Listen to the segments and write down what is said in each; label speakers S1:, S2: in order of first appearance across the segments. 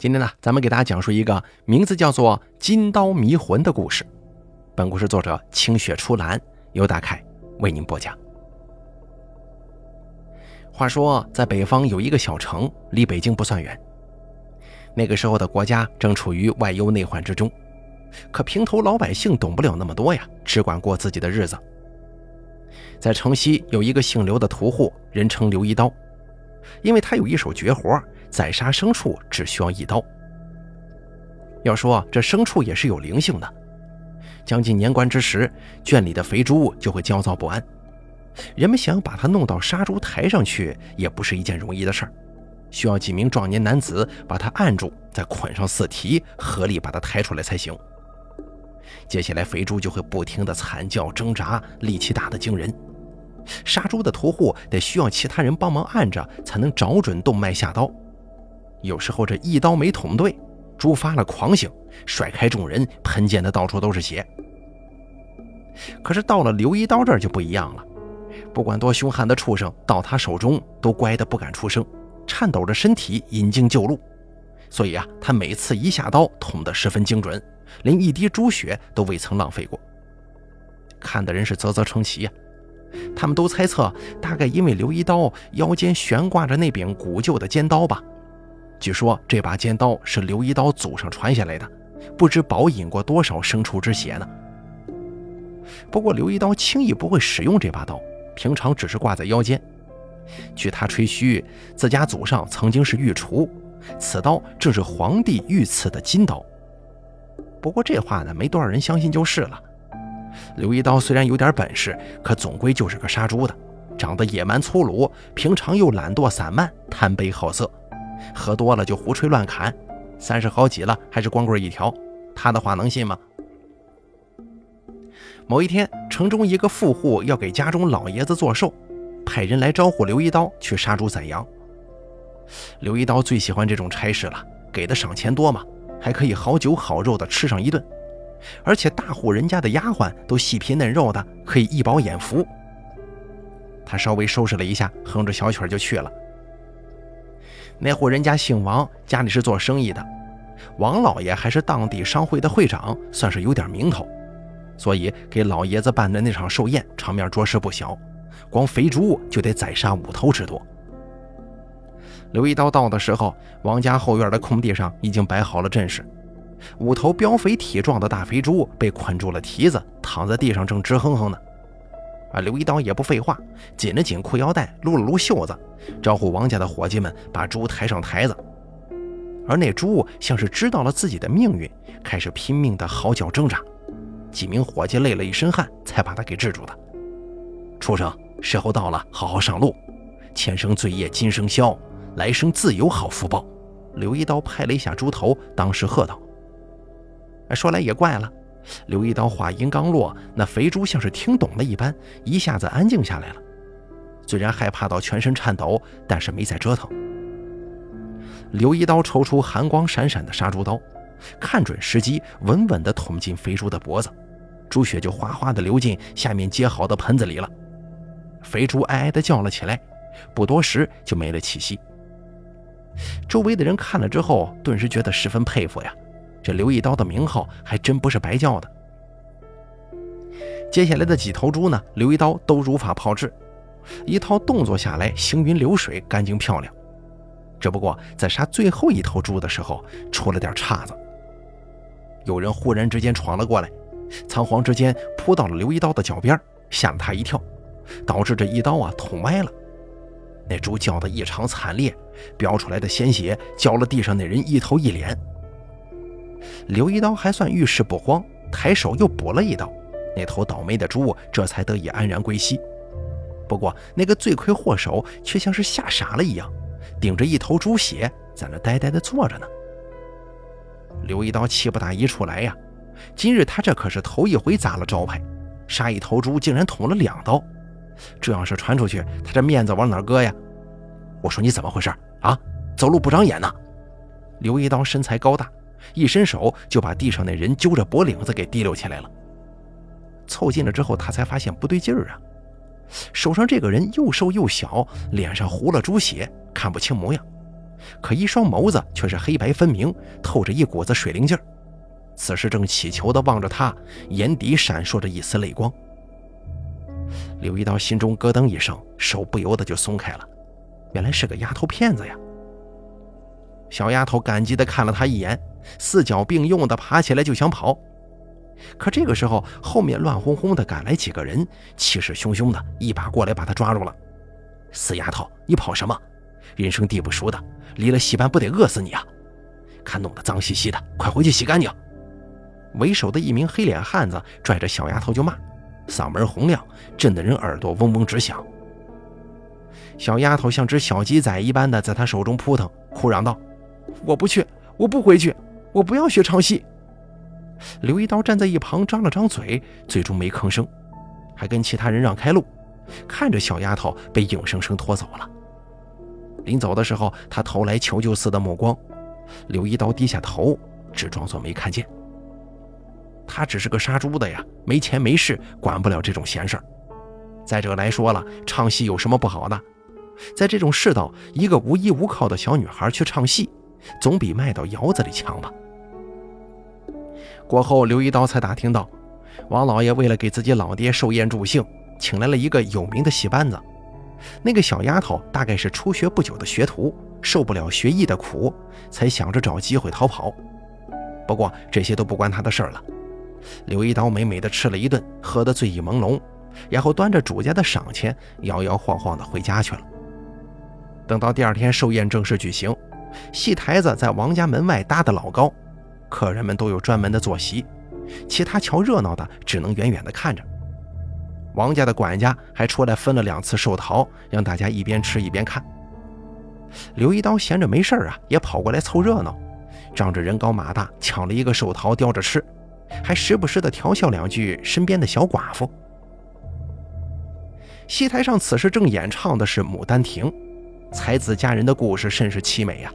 S1: 今天呢，咱们给大家讲述一个名字叫做《金刀迷魂》的故事。本故事作者清雪初兰，由大凯为您播讲。话说，在北方有一个小城，离北京不算远。那个时候的国家正处于外忧内患之中，可平头老百姓懂不了那么多呀，只管过自己的日子。在城西有一个姓刘的屠户，人称刘一刀，因为他有一手绝活。宰杀牲畜只需要一刀。要说这牲畜也是有灵性的，将近年关之时，圈里的肥猪就会焦躁不安。人们想把它弄到杀猪台上去，也不是一件容易的事儿，需要几名壮年男子把它按住，再捆上四蹄，合力把它抬出来才行。接下来，肥猪就会不停地惨叫挣扎，力气大得惊人。杀猪的屠户得需要其他人帮忙按着，才能找准动脉下刀。有时候这一刀没捅对，猪发了狂性，甩开众人，喷溅的到处都是血。可是到了刘一刀这儿就不一样了，不管多凶悍的畜生，到他手中都乖的不敢出声，颤抖着身体引颈就路。所以啊，他每次一下刀捅得十分精准，连一滴猪血都未曾浪费过。看的人是啧啧称奇呀，他们都猜测，大概因为刘一刀腰间悬挂着那柄古旧的尖刀吧。据说这把尖刀是刘一刀祖上传下来的，不知饱饮过多少牲畜之血呢。不过刘一刀轻易不会使用这把刀，平常只是挂在腰间。据他吹嘘，自家祖上曾经是御厨，此刀正是皇帝御赐的金刀。不过这话呢，没多少人相信就是了。刘一刀虽然有点本事，可总归就是个杀猪的，长得野蛮粗鲁，平常又懒惰散漫，贪杯好色。喝多了就胡吹乱侃，三十好几了还是光棍一条，他的话能信吗？某一天，城中一个富户要给家中老爷子做寿，派人来招呼刘一刀去杀猪宰羊。刘一刀最喜欢这种差事了，给的赏钱多嘛，还可以好酒好肉的吃上一顿，而且大户人家的丫鬟都细皮嫩肉的，可以一饱眼福。他稍微收拾了一下，哼着小曲就去了。那户人家姓王，家里是做生意的。王老爷还是当地商会的会长，算是有点名头，所以给老爷子办的那场寿宴，场面着实不小。光肥猪就得宰杀五头之多。刘一刀到的时候，王家后院的空地上已经摆好了阵势，五头膘肥体壮的大肥猪被捆住了蹄子，躺在地上正直哼哼呢。啊！刘一刀也不废话，紧了紧裤腰带，撸了撸袖子，招呼王家的伙计们把猪抬上台子。而那猪像是知道了自己的命运，开始拼命的嚎叫挣扎。几名伙计累了一身汗，才把他给制住的。畜生，时候到了，好好上路。前生罪业今生消，来生自有好福报。刘一刀拍了一下猪头，当时喝道：“说来也怪了。”刘一刀话音刚落，那肥猪像是听懂了一般，一下子安静下来了。虽然害怕到全身颤抖，但是没再折腾。刘一刀抽出寒光闪闪的杀猪刀，看准时机，稳稳地捅进肥猪的脖子，猪血就哗哗地流进下面接好的盆子里了。肥猪哀哀地叫了起来，不多时就没了气息。周围的人看了之后，顿时觉得十分佩服呀。这刘一刀的名号还真不是白叫的。接下来的几头猪呢，刘一刀都如法炮制，一套动作下来，行云流水，干净漂亮。只不过在杀最后一头猪的时候，出了点岔子。有人忽然之间闯了过来，仓皇之间扑到了刘一刀的脚边，吓了他一跳，导致这一刀啊捅歪了。那猪叫得异常惨烈，飙出来的鲜血浇了地上那人一头一脸。刘一刀还算遇事不慌，抬手又补了一刀，那头倒霉的猪这才得以安然归西。不过那个罪魁祸首却像是吓傻了一样，顶着一头猪血在那呆呆地坐着呢。刘一刀气不打一处来呀！今日他这可是头一回砸了招牌，杀一头猪竟然捅了两刀，这要是传出去，他这面子往哪搁呀？我说你怎么回事啊？走路不长眼呢？刘一刀身材高大。一伸手就把地上那人揪着脖领子给提溜起来了。凑近了之后，他才发现不对劲儿啊！手上这个人又瘦又小，脸上糊了猪血，看不清模样，可一双眸子却是黑白分明，透着一股子水灵劲儿。此时正乞求地望着他，眼底闪烁着一丝泪光。刘一刀心中咯噔一声，手不由得就松开了。原来是个丫头片子呀！小丫头感激地看了他一眼，四脚并用地爬起来就想跑。可这个时候，后面乱哄哄的赶来几个人，气势汹汹的一把过来把他抓住了。死丫头，你跑什么？人生地不熟的，离了戏班不得饿死你啊！看弄得脏兮兮的，快回去洗干净！为首的一名黑脸汉子拽着小丫头就骂，嗓门洪亮，震得人耳朵嗡嗡直响。小丫头像只小鸡仔一般的在他手中扑腾，哭嚷道：“我不去，我不回去，我不要学唱戏。”刘一刀站在一旁张了张嘴，最终没吭声，还跟其他人让开路，看着小丫头被硬生生拖走了。临走的时候，他投来求救似的目光，刘一刀低下头，只装作没看见。他只是个杀猪的呀，没钱没势，管不了这种闲事儿。再者来说了，唱戏有什么不好的？在这种世道，一个无依无靠的小女孩去唱戏，总比卖到窑子里强吧。过后，刘一刀才打听到，王老爷为了给自己老爹寿宴助兴，请来了一个有名的戏班子。那个小丫头大概是初学不久的学徒，受不了学艺的苦，才想着找机会逃跑。不过这些都不关他的事儿了。刘一刀美美的吃了一顿，喝得醉意朦胧，然后端着主家的赏钱，摇摇晃晃的回家去了。等到第二天寿宴正式举行，戏台子在王家门外搭得老高。客人们都有专门的坐席，其他瞧热闹的只能远远的看着。王家的管家还出来分了两次寿桃，让大家一边吃一边看。刘一刀闲着没事啊，也跑过来凑热闹，仗着人高马大，抢了一个寿桃叼着吃，还时不时的调笑两句身边的小寡妇。戏台上此时正演唱的是《牡丹亭》，才子佳人的故事甚是凄美呀。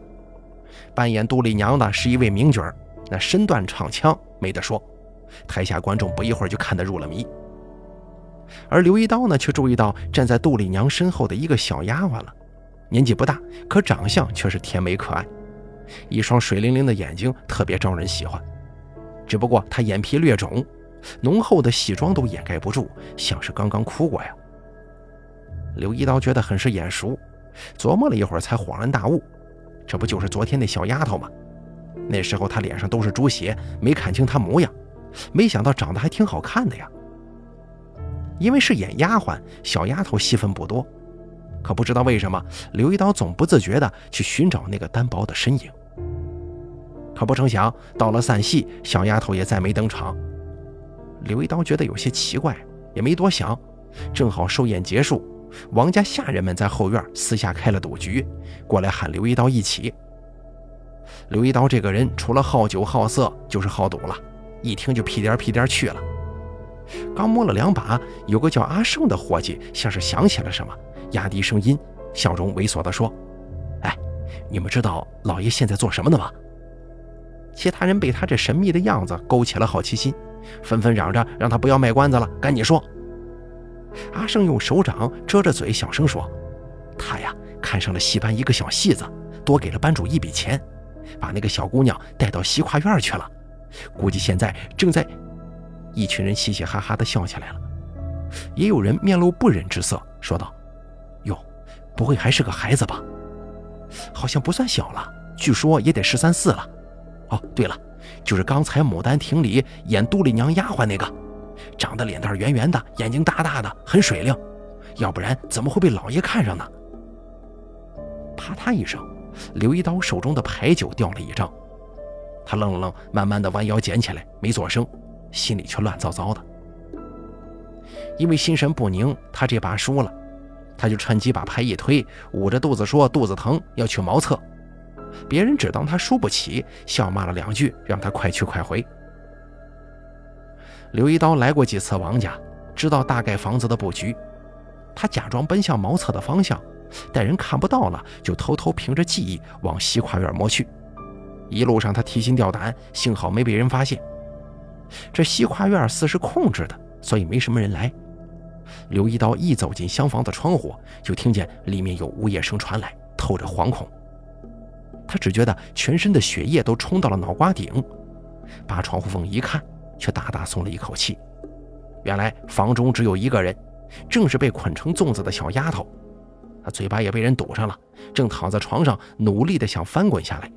S1: 扮演杜丽娘的是一位名角。那身段唱腔没得说，台下观众不一会儿就看得入了迷。而刘一刀呢，却注意到站在杜丽娘身后的一个小丫鬟了，年纪不大，可长相却是甜美可爱，一双水灵灵的眼睛特别招人喜欢。只不过她眼皮略肿，浓厚的戏妆都掩盖不住，像是刚刚哭过呀。刘一刀觉得很是眼熟，琢磨了一会儿才恍然大悟，这不就是昨天那小丫头吗？那时候她脸上都是猪血，没看清她模样，没想到长得还挺好看的呀。因为是演丫鬟，小丫头戏份不多，可不知道为什么，刘一刀总不自觉地去寻找那个单薄的身影。可不成想，到了散戏，小丫头也再没登场。刘一刀觉得有些奇怪，也没多想。正好寿宴结束，王家下人们在后院私下开了赌局，过来喊刘一刀一起。刘一刀这个人除了好酒好色，就是好赌了，一听就屁颠屁颠去了。刚摸了两把，有个叫阿胜的伙计像是想起了什么，压低声音，笑容猥琐地说：“哎，你们知道老爷现在做什么的吗？”其他人被他这神秘的样子勾起了好奇心，纷纷嚷着让他不要卖关子了，赶紧说。阿胜用手掌遮着嘴，小声说：“他呀，看上了戏班一个小戏子，多给了班主一笔钱。”把那个小姑娘带到西跨院去了，估计现在正在……一群人嘻嘻哈哈的笑起来了，也有人面露不忍之色，说道：“哟，不会还是个孩子吧？好像不算小了，据说也得十三四了。哦，对了，就是刚才《牡丹亭》里演杜丽娘丫鬟那个，长得脸蛋圆圆的，眼睛大大的，很水灵，要不然怎么会被老爷看上呢？”啪嗒一声。刘一刀手中的牌九掉了一张，他愣了愣，慢慢的弯腰捡起来，没做声，心里却乱糟糟的。因为心神不宁，他这把输了，他就趁机把牌一推，捂着肚子说肚子疼，要去茅厕。别人只当他输不起，笑骂了两句，让他快去快回。刘一刀来过几次王家，知道大概房子的布局，他假装奔向茅厕的方向。待人看不到了，就偷偷凭着记忆往西跨院摸去。一路上他提心吊胆，幸好没被人发现。这西跨院似是空着的，所以没什么人来。刘一刀一走进厢房的窗户，就听见里面有呜咽声传来，透着惶恐。他只觉得全身的血液都冲到了脑瓜顶，扒窗户缝一看，却大大松了一口气。原来房中只有一个人，正是被捆成粽子的小丫头。她嘴巴也被人堵上了，正躺在床上努力地想翻滚下来。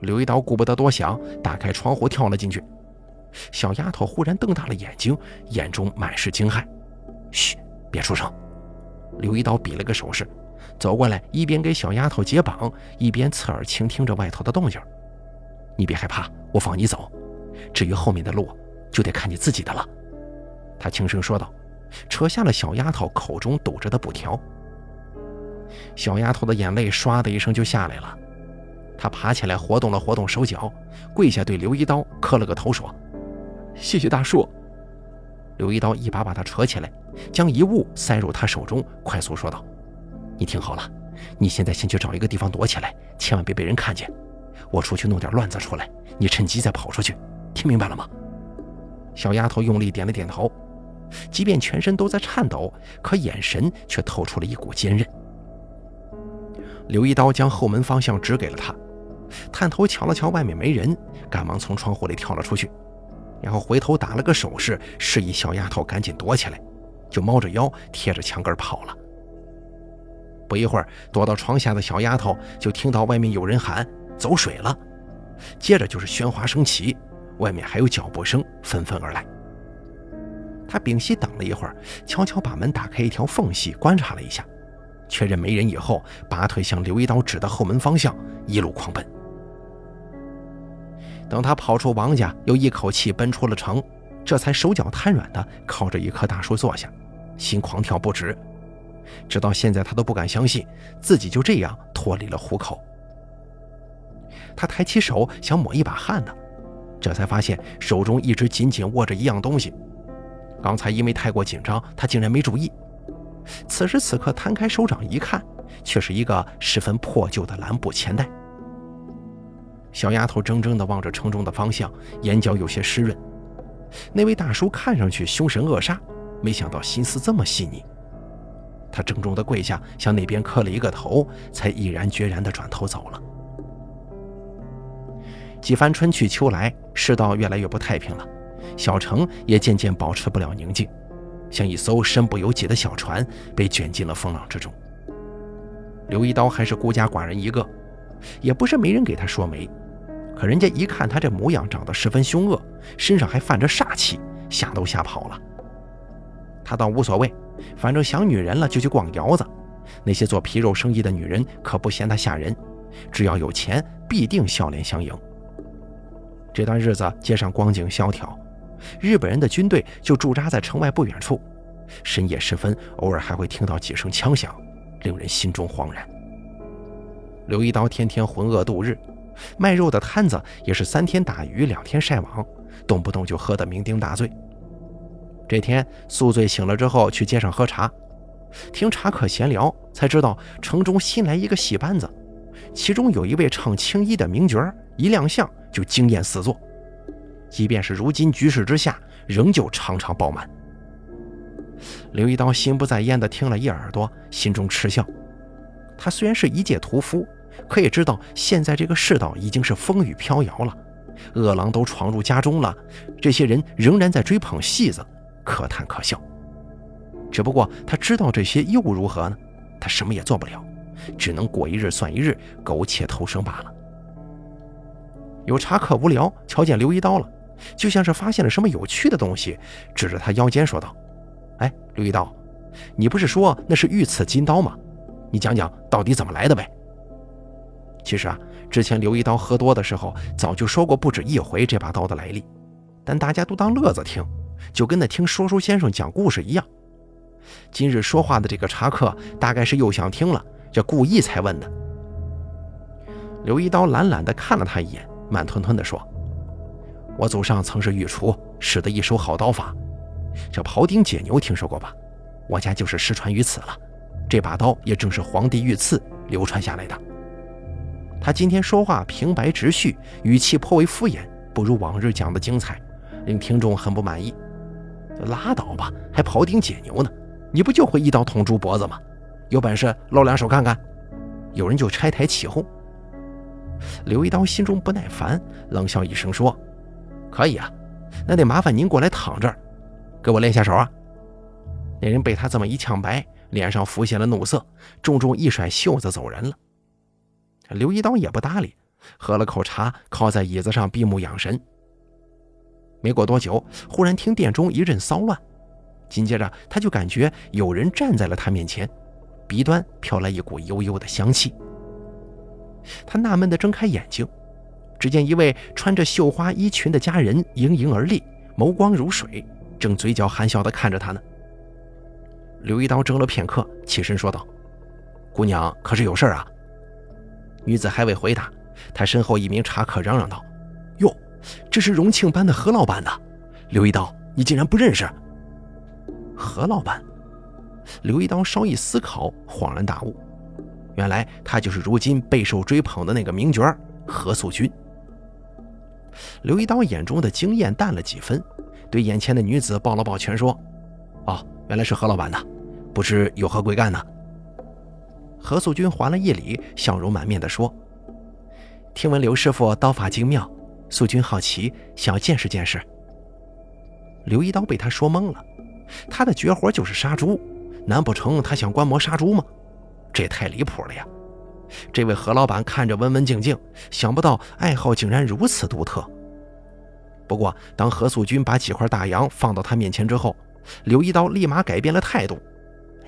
S1: 刘一刀顾不得多想，打开窗户跳了进去。小丫头忽然瞪大了眼睛，眼中满是惊骇。“嘘，别出声。”刘一刀比了个手势。走过来，一边给小丫头解绑，一边侧耳倾听着外头的动静。你别害怕，我放你走。至于后面的路，就得看你自己的了。他轻声说道，扯下了小丫头口中堵着的布条。小丫头的眼泪唰的一声就下来了。她爬起来，活动了活动手脚，跪下对刘一刀磕了个头，说：“谢谢大叔。”刘一刀一把把她扯起来，将遗物塞入她手中，快速说道。你听好了，你现在先去找一个地方躲起来，千万别被人看见。我出去弄点乱子出来，你趁机再跑出去，听明白了吗？小丫头用力点了点头，即便全身都在颤抖，可眼神却透出了一股坚韧。刘一刀将后门方向指给了他，探头瞧了瞧外面没人，赶忙从窗户里跳了出去，然后回头打了个手势，示意小丫头赶紧躲起来，就猫着腰贴着墙根跑了。不一会儿，躲到床下的小丫头就听到外面有人喊“走水了”，接着就是喧哗声起，外面还有脚步声纷纷而来。他屏息等了一会儿，悄悄把门打开一条缝隙，观察了一下，确认没人以后，拔腿向刘一刀指的后门方向一路狂奔。等他跑出王家，又一口气奔出了城，这才手脚瘫软的靠着一棵大树坐下，心狂跳不止。直到现在，他都不敢相信自己就这样脱离了虎口。他抬起手想抹一把汗呢，这才发现手中一直紧紧握着一样东西。刚才因为太过紧张，他竟然没注意。此时此刻，摊开手掌一看，却是一个十分破旧的蓝布钱袋。小丫头怔怔地望着城中的方向，眼角有些湿润。那位大叔看上去凶神恶煞，没想到心思这么细腻。他郑重地跪下，向那边磕了一个头，才毅然决然地转头走了。几番春去秋来，世道越来越不太平了，小城也渐渐保持不了宁静，像一艘身不由己的小船，被卷进了风浪之中。刘一刀还是孤家寡人一个，也不是没人给他说媒，可人家一看他这模样，长得十分凶恶，身上还泛着煞气，吓都吓跑了。他倒无所谓。反正想女人了就去逛窑子，那些做皮肉生意的女人可不嫌他吓人，只要有钱必定笑脸相迎。这段日子街上光景萧条，日本人的军队就驻扎在城外不远处，深夜时分偶尔还会听到几声枪响，令人心中惶然。刘一刀天天浑噩度日，卖肉的摊子也是三天打鱼两天晒网，动不动就喝得酩酊大醉。这天宿醉醒了之后，去街上喝茶，听茶客闲聊，才知道城中新来一个戏班子，其中有一位唱青衣的名角，一亮相就惊艳四座。即便是如今局势之下，仍旧场场爆满。刘一刀心不在焉地听了一耳朵，心中嗤笑。他虽然是一介屠夫，可也知道现在这个世道已经是风雨飘摇了，恶狼都闯入家中了，这些人仍然在追捧戏子。可叹可笑，只不过他知道这些又如何呢？他什么也做不了，只能过一日算一日，苟且偷生罢了。有茶客无聊，瞧见刘一刀了，就像是发现了什么有趣的东西，指着他腰间说道：“哎，刘一刀，你不是说那是御赐金刀吗？你讲讲到底怎么来的呗？”其实啊，之前刘一刀喝多的时候，早就说过不止一回这把刀的来历，但大家都当乐子听。就跟那听说书先生讲故事一样。今日说话的这个茶客，大概是又想听了，这故意才问的。刘一刀懒懒地看了他一眼，慢吞吞地说：“我祖上曾是御厨，使得一手好刀法。这庖丁解牛听说过吧？我家就是失传于此了。这把刀也正是皇帝御赐流传下来的。”他今天说话平白直叙，语气颇为敷衍，不如往日讲的精彩，令听众很不满意。拉倒吧，还庖丁解牛呢？你不就会一刀捅猪脖子吗？有本事露两手看看！有人就拆台起哄。刘一刀心中不耐烦，冷笑一声说：“可以啊，那得麻烦您过来躺这儿，给我练下手啊。”那人被他这么一呛白，脸上浮现了怒色，重重一甩袖子走人了。刘一刀也不搭理，喝了口茶，靠在椅子上闭目养神。没过多久，忽然听殿中一阵骚乱，紧接着他就感觉有人站在了他面前，鼻端飘来一股幽幽的香气。他纳闷地睁开眼睛，只见一位穿着绣花衣裙的佳人盈盈而立，眸光如水，正嘴角含笑地看着他呢。刘一刀怔了片刻，起身说道：“姑娘，可是有事啊？”女子还未回答，他身后一名茶客嚷嚷道：“哟，这是荣庆班的何老板呐！刘一刀，你竟然不认识？”何老板，刘一刀稍一思考，恍然大悟，原来他就是如今备受追捧的那个名角何素君。刘一刀眼中的惊艳淡了几分，对眼前的女子抱了抱拳，说：“哦，原来是何老板呐，不知有何贵干呢？”何素君还了一礼，笑容满面地说：“听闻刘师傅刀法精妙，素君好奇，想要见识见识。”刘一刀被他说懵了，他的绝活就是杀猪，难不成他想观摩杀猪吗？这也太离谱了呀！这位何老板看着文文静静，想不到爱好竟然如此独特。不过，当何素君把几块大洋放到他面前之后，刘一刀立马改变了态度：“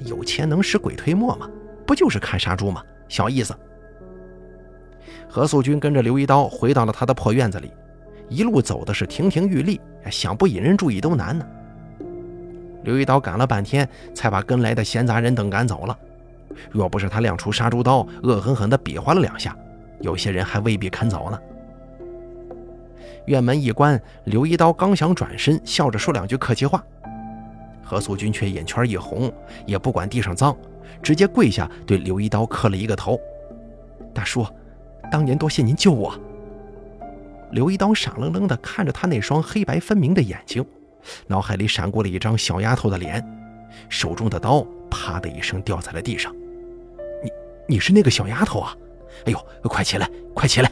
S1: 有钱能使鬼推磨吗？”不就是看杀猪吗？小意思。何素君跟着刘一刀回到了他的破院子里，一路走的是亭亭玉立，想不引人注意都难呢。刘一刀赶了半天，才把跟来的闲杂人等赶走了。若不是他亮出杀猪刀，恶狠狠地比划了两下，有些人还未必肯走呢。院门一关，刘一刀刚想转身，笑着说两句客气话，何素君却眼圈一红，也不管地上脏。直接跪下，对刘一刀磕了一个头。大叔，当年多谢您救我。刘一刀傻愣愣地看着他那双黑白分明的眼睛，脑海里闪过了一张小丫头的脸，手中的刀啪的一声掉在了地上。你，是那个小丫头啊？哎呦，快起来，快起来！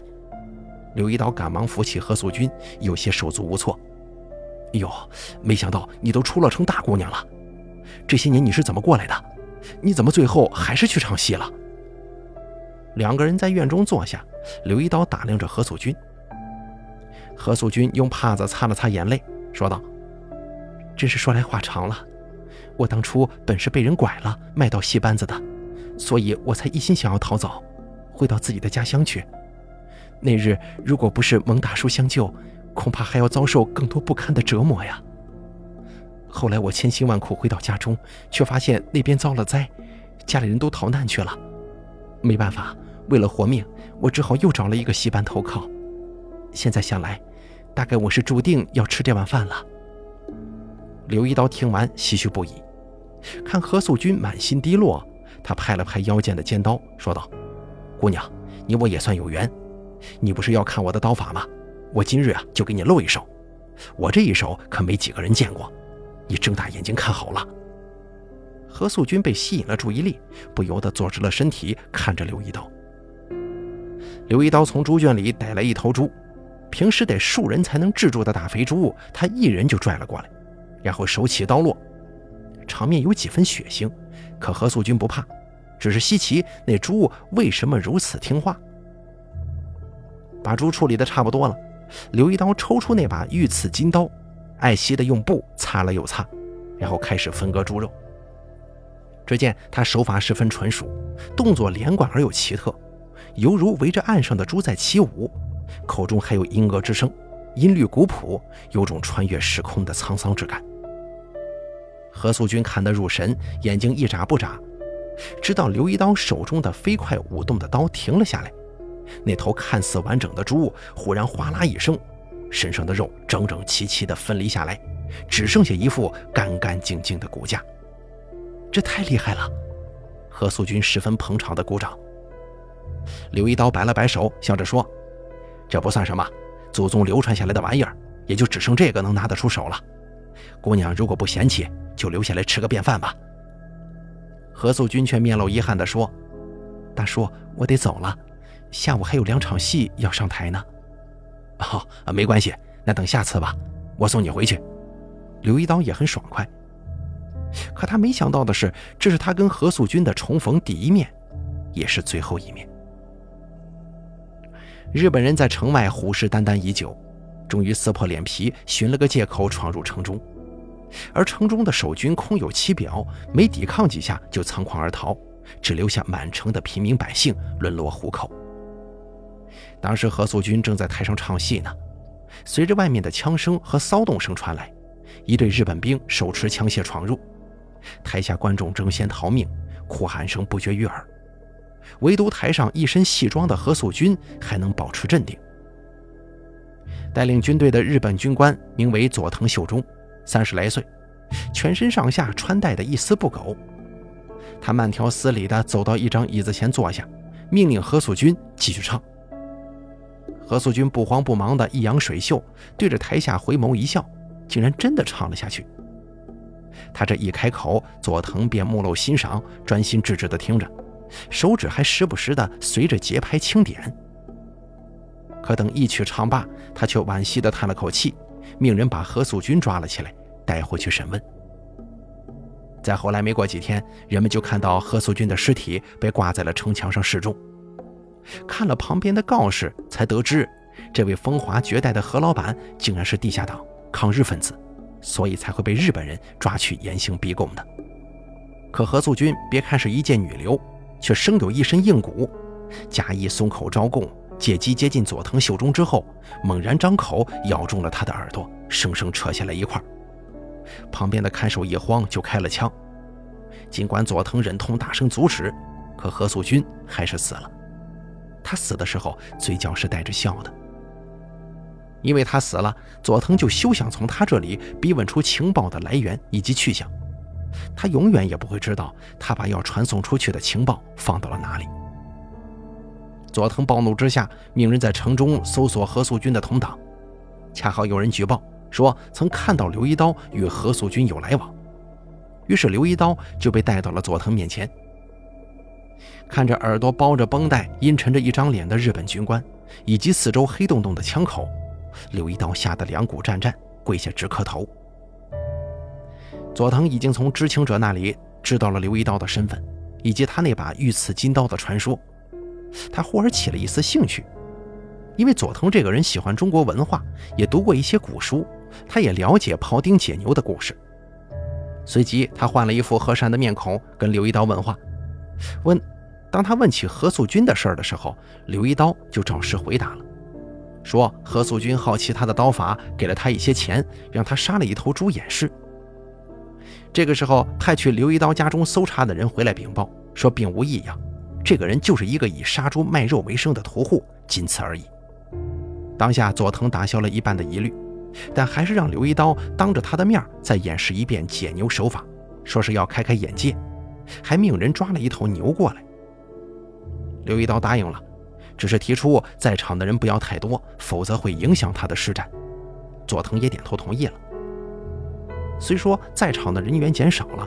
S1: 刘一刀赶忙扶起何素君，有些手足无措。哎呦，没想到你都出落成大姑娘了，这些年你是怎么过来的？你怎么最后还是去唱戏了？两个人在院中坐下，刘一刀打量着何素君。何素君用帕子擦了擦眼泪，说道：“真是说来话长了。我当初本是被人拐了，卖到戏班子的，所以我才一心想要逃走，回到自己的家乡去。那日如果不是蒙大叔相救，恐怕还要遭受更多不堪的折磨呀。”后来我千辛万苦回到家中，却发现那边遭了灾，家里人都逃难去了。没办法，为了活命，我只好又找了一个戏班投靠。现在想来，大概我是注定要吃这碗饭了。刘一刀听完，唏嘘不已。看何素君满心低落，他拍了拍腰间的尖刀，说道：“姑娘，你我也算有缘。你不是要看我的刀法吗？我今日啊，就给你露一手。我这一手可没几个人见过。”你睁大眼睛看好了。何素君被吸引了注意力，不由得坐直了身体，看着刘一刀。刘一刀从猪圈里逮来一头猪，平时得数人才能制住的大肥猪，他一人就拽了过来，然后手起刀落，场面有几分血腥。可何素君不怕，只是稀奇那猪为什么如此听话。把猪处理的差不多了，刘一刀抽出那把御赐金刀。爱惜的用布擦了又擦，然后开始分割猪肉。只见他手法十分纯熟，动作连贯而又奇特，犹如围着岸上的猪在起舞，口中还有音乐之声，音律古朴，有种穿越时空的沧桑之感。何素君看得入神，眼睛一眨不眨，直到刘一刀手中的飞快舞动的刀停了下来，那头看似完整的猪忽然哗啦一声。身上的肉整整齐齐地分离下来，只剩下一副干干净净的骨架。这太厉害了！何素君十分捧场地鼓掌。刘一刀摆了摆手，笑着说：“这不算什么，祖宗流传下来的玩意儿，也就只剩这个能拿得出手了。姑娘如果不嫌弃，就留下来吃个便饭吧。”何素君却面露遗憾地说：“大叔，我得走了，下午还有两场戏要上台呢。好，没关系，那等下次吧，我送你回去。刘一刀也很爽快。可他没想到的是，这是他跟何素君的重逢第一面，也是最后一面。日本人在城外虎视眈眈已久，终于撕破脸皮，寻了个借口闯入城中。而城中的守军空有其表，没抵抗几下就仓皇而逃，只留下满城的平民百姓沦落虎口。当时何素君正在台上唱戏呢，随着外面的枪声和骚动声传来，一队日本兵手持枪械闯入，台下观众争先逃命，哭喊声不绝于耳。唯独台上一身戏装的何素君还能保持镇定。带领军队的日本军官名为佐藤秀忠，三十来岁，全身上下穿戴的一丝不苟。他慢条斯理地走到一张椅子前坐下，命令何素君继续唱。何素君不慌不忙地一扬水袖，对着台下回眸一笑，竟然真的唱了下去。他这一开口，佐藤便目露欣赏，专心致志地听着。手指还时不时地随着节拍轻点，可等一曲唱罢，他却惋惜地叹了口气，命人把何素君抓了起来，带回去审问。再后来，没过几天，人们就看到何素君的尸体被挂在了城墙上示众。看了旁边的告示，才得知这位风华绝代的何老板竟然是地下党、抗日分子，所以才会被日本人抓去严刑逼供的。可何素君别看是一介女流。却生有一身硬骨，假意松口招供，借机接近佐藤秀忠之后，猛然张口咬中了他的耳朵，生生扯下来一块。旁边的看守一慌，就开了枪。尽管佐藤忍痛大声阻止，可何素君还是死了。他死的时候嘴角是带着笑的，因为他死了，佐藤就休想从他这里逼问出情报的来源以及去向。他永远也不会知道，他把要传送出去的情报放到了哪里。佐藤暴怒之下，命人在城中搜索何素君的同党，恰好有人举报说曾看到刘一刀与何素君有来往，于是刘一刀就被带到了佐藤面前。看着耳朵包着绷带、阴沉着一张脸的日本军官，以及四周黑洞洞的枪口，刘一刀吓得两股战战，跪下直磕头。佐藤已经从知情者那里知道了刘一刀的身份，以及他那把御赐金刀的传说。他忽而起了一丝兴趣，因为佐藤这个人喜欢中国文化，也读过一些古书，他也了解庖丁解牛的故事。随即，他换了一副和善的面孔，跟刘一刀问话。问，当他问起何素君的事儿的时候，刘一刀就照实回答了，说何素君好奇他的刀法，给了他一些钱，让他杀了一头猪掩饰。这个时候，派去刘一刀家中搜查的人回来禀报说，并无异样，这个人就是一个以杀猪卖肉为生的屠户，仅此而已。当下，佐藤打消了一半的疑虑，但还是让刘一刀当着他的面再演示一遍解牛手法，说是要开开眼界，还命人抓了一头牛过来。刘一刀答应了，只是提出在场的人不要太多，否则会影响他的施展。佐藤也点头同意了。虽说在场的人员减少了，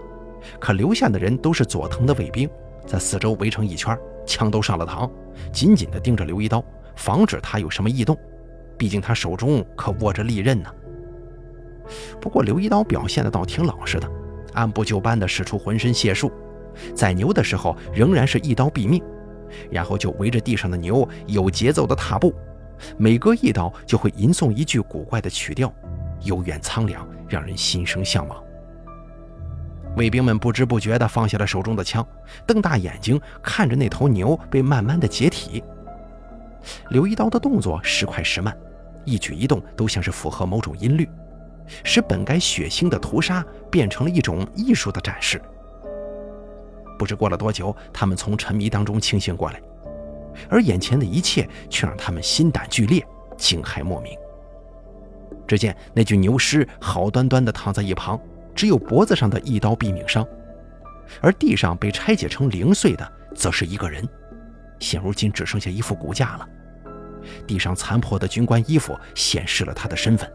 S1: 可留下的人都是佐藤的卫兵，在四周围成一圈，枪都上了膛，紧紧地盯着刘一刀，防止他有什么异动。毕竟他手中可握着利刃呢。不过刘一刀表现的倒挺老实的，按部就班地使出浑身解数，宰牛的时候仍然是一刀毙命，然后就围着地上的牛有节奏的踏步，每隔一刀就会吟诵一句古怪的曲调。悠远苍凉，让人心生向往。卫兵们不知不觉地放下了手中的枪，瞪大眼睛看着那头牛被慢慢的解体。刘一刀的动作时快时慢，一举一动都像是符合某种音律，使本该血腥的屠杀变成了一种艺术的展示。不知过了多久，他们从沉迷当中清醒过来，而眼前的一切却让他们心胆俱裂，惊骇莫名。只见那具牛尸好端端地躺在一旁，只有脖子上的一刀毙命伤，而地上被拆解成零碎的，则是一个人。现如今只剩下一副骨架了。地上残破的军官衣服显示了他的身份，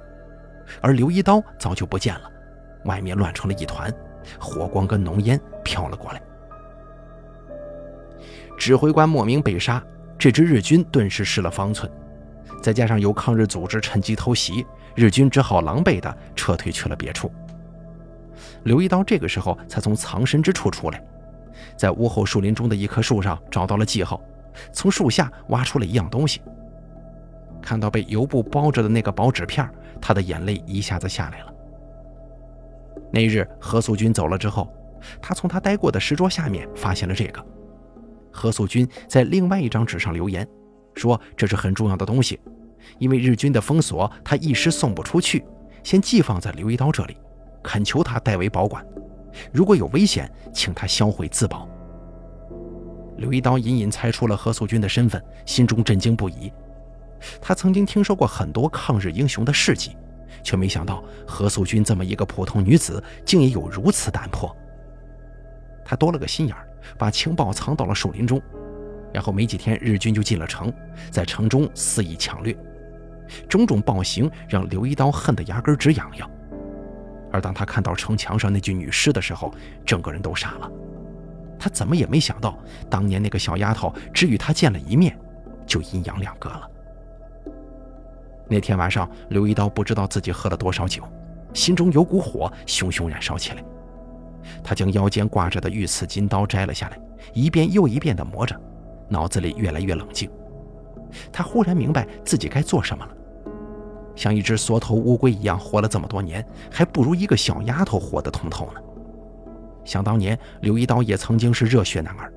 S1: 而刘一刀早就不见了，外面乱成了一团，火光跟浓烟飘了过来。指挥官莫名被杀，这支日军顿时失了方寸。再加上有抗日组织趁机偷袭，日军只好狼狈地撤退去了别处。刘一刀这个时候才从藏身之处出来，在屋后树林中的一棵树上找到了记号，从树下挖出了一样东西。看到被油布包着的那个薄纸片，他的眼泪一下子下来了。那日何素君走了之后，他从他待过的石桌下面发现了这个。何素君在另外一张纸上留言，说这是很重要的东西，因为日军的封锁，他一时送不出去，先寄放在刘一刀这里，恳求他代为保管。如果有危险，请他销毁自保。刘一刀隐隐猜出了何素君的身份，心中震惊不已。他曾经听说过很多抗日英雄的事迹，却没想到何素君这么一个普通女子，竟也有如此胆魄。他多了个心眼儿，把情报藏到了树林中，然后没几天，日军就进了城，在城中肆意抢掠，种种暴行让刘一刀恨得牙根直痒痒。而当他看到城墙上那具女尸的时候，整个人都傻了。他怎么也没想到，当年那个小丫头只与他见了一面，就阴阳两隔了。那天晚上，刘一刀不知道自己喝了多少酒，心中有股火熊熊燃烧起来。他将腰间挂着的御赐金刀摘了下来，一遍又一遍地磨着，脑子里越来越冷静。他忽然明白自己该做什么了。像一只缩头乌龟一样活了这么多年，还不如一个小丫头活得通透呢。想当年，刘一刀也曾经是热血男儿，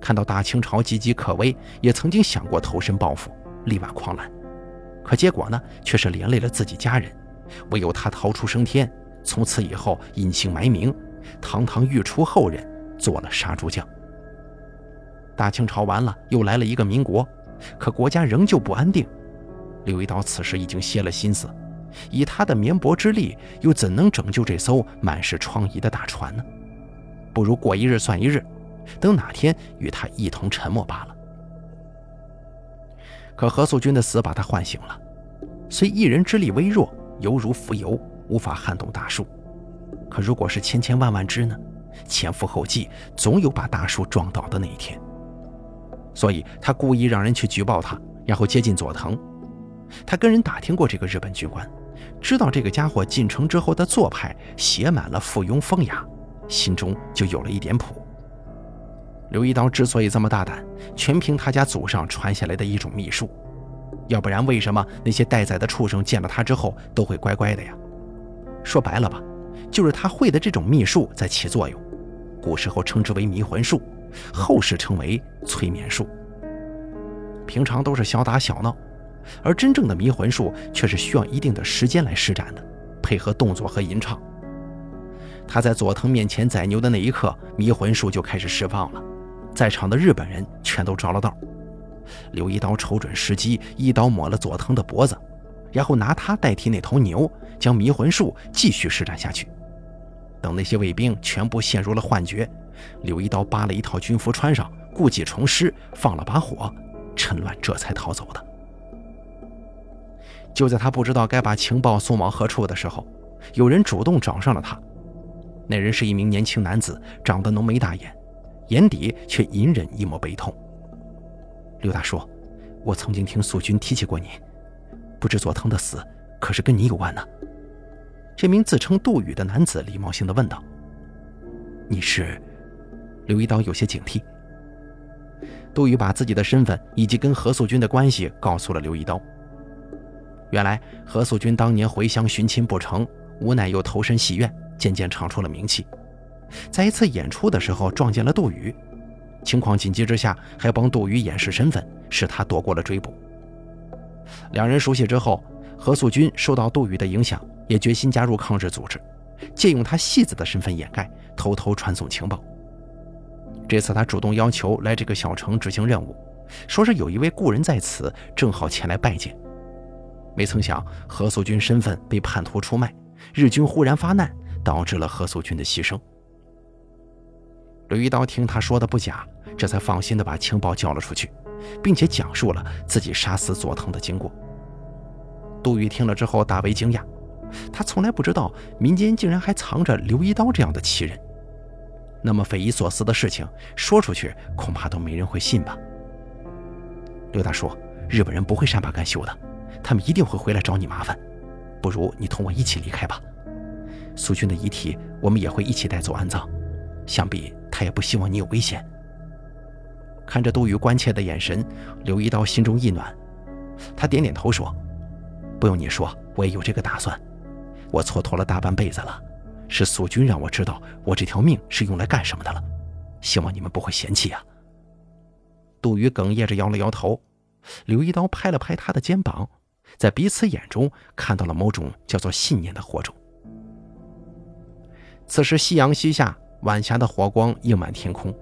S1: 看到大清朝岌岌可危，也曾经想过投身报复，力挽狂澜。可结果呢，却是连累了自己家人。唯有他逃出升天，从此以后隐姓埋名，堂堂御厨后人，做了杀猪匠。大清朝完了，又来了一个民国，可国家仍旧不安定。刘一刀此时已经歇了心思，以他的绵薄之力，又怎能拯救这艘满是疮痍的大船呢？不如过一日算一日，等哪天与他一同沉没罢了。可何素君的死把他唤醒了，虽一人之力微弱，犹如浮游，无法撼动大树。可如果是千千万万只呢？前赴后继，总有把大树撞倒的那一天。所以他故意让人去举报他，然后接近佐藤。他跟人打听过这个日本军官，知道这个家伙进城之后的做派写满了附庸风雅，心中就有了一点谱。刘一刀之所以这么大胆，全凭他家祖上传下来的一种秘术，要不然为什么那些待宰的畜生见了他之后都会乖乖的呀？说白了吧，就是他会的这种秘术在起作用。古时候称之为迷魂术，后世称为催眠术。平常都是小打小闹，而真正的迷魂术却是需要一定的时间来施展的，配合动作和吟唱。他在佐藤面前宰牛的那一刻，迷魂术就开始释放了。在场的日本人全都着了道。刘一刀瞅准时机，一刀抹了佐藤的脖子，然后拿他代替那头牛，将迷魂术继续施展下去。等那些卫兵全部陷入了幻觉，刘一刀扒了一套军服穿上，故技重施，放了把火，趁乱这才逃走的。就在他不知道该把情报送往何处的时候，有人主动找上了他。那人是一名年轻男子，长得浓眉大眼。眼底却隐忍一抹悲痛。刘大叔，我曾经听素君提起过你，不知佐藤的死可是跟你有关呢？这名自称杜宇的男子礼貌性的问道。你是？刘一刀有些警惕。杜宇把自己的身份以及跟何素君的关系告诉了刘一刀。原来何素君当年回乡寻亲不成，无奈又投身戏院，渐渐唱出了名气。在一次演出的时候撞见了杜宇，情况紧急之下还帮杜宇掩饰身份，使他躲过了追捕。两人熟悉之后，何素君受到杜宇的影响，也决心加入抗日组织，借用他戏子的身份掩盖，偷偷传送情报。这次他主动要求来这个小城执行任务，说是有一位故人在此，正好前来拜见。没曾想何素君身份被叛徒出卖，日军忽然发难，导致了何素君的牺牲。刘一刀听他说的不假，这才放心的把情报交了出去，并且讲述了自己杀死佐藤的经过。杜宇听了之后大为惊讶，他从来不知道民间竟然还藏着刘一刀这样的奇人。那么匪夷所思的事情说出去，恐怕都没人会信吧。刘大叔，日本人不会善罢甘休的，他们一定会回来找你麻烦。不如你同我一起离开吧。苏军的遗体我们也会一起带走安葬，想必他也不希望你有危险。看着杜宇关切的眼神，刘一刀心中一暖，他点点头说：“不用你说，我也有这个打算。我蹉跎了大半辈子了，是苏军让我知道我这条命是用来干什么的了。希望你们不会嫌弃啊。”杜宇哽咽着摇了摇头，刘一刀拍了拍他的肩膀，在彼此眼中看到了某种叫做信念的火种。此时夕阳西下，晚霞的火光映满天空。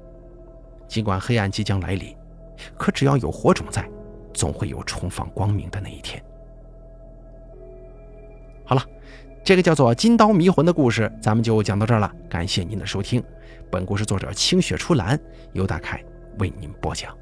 S1: 尽管黑暗即将来临，可只要有火种在，总会有重放光明的那一天。好了，这个叫做《金刀迷魂》的故事，咱们就讲到这儿了。感谢您的收听，本故事作者清雪初蓝由大凯为您播讲。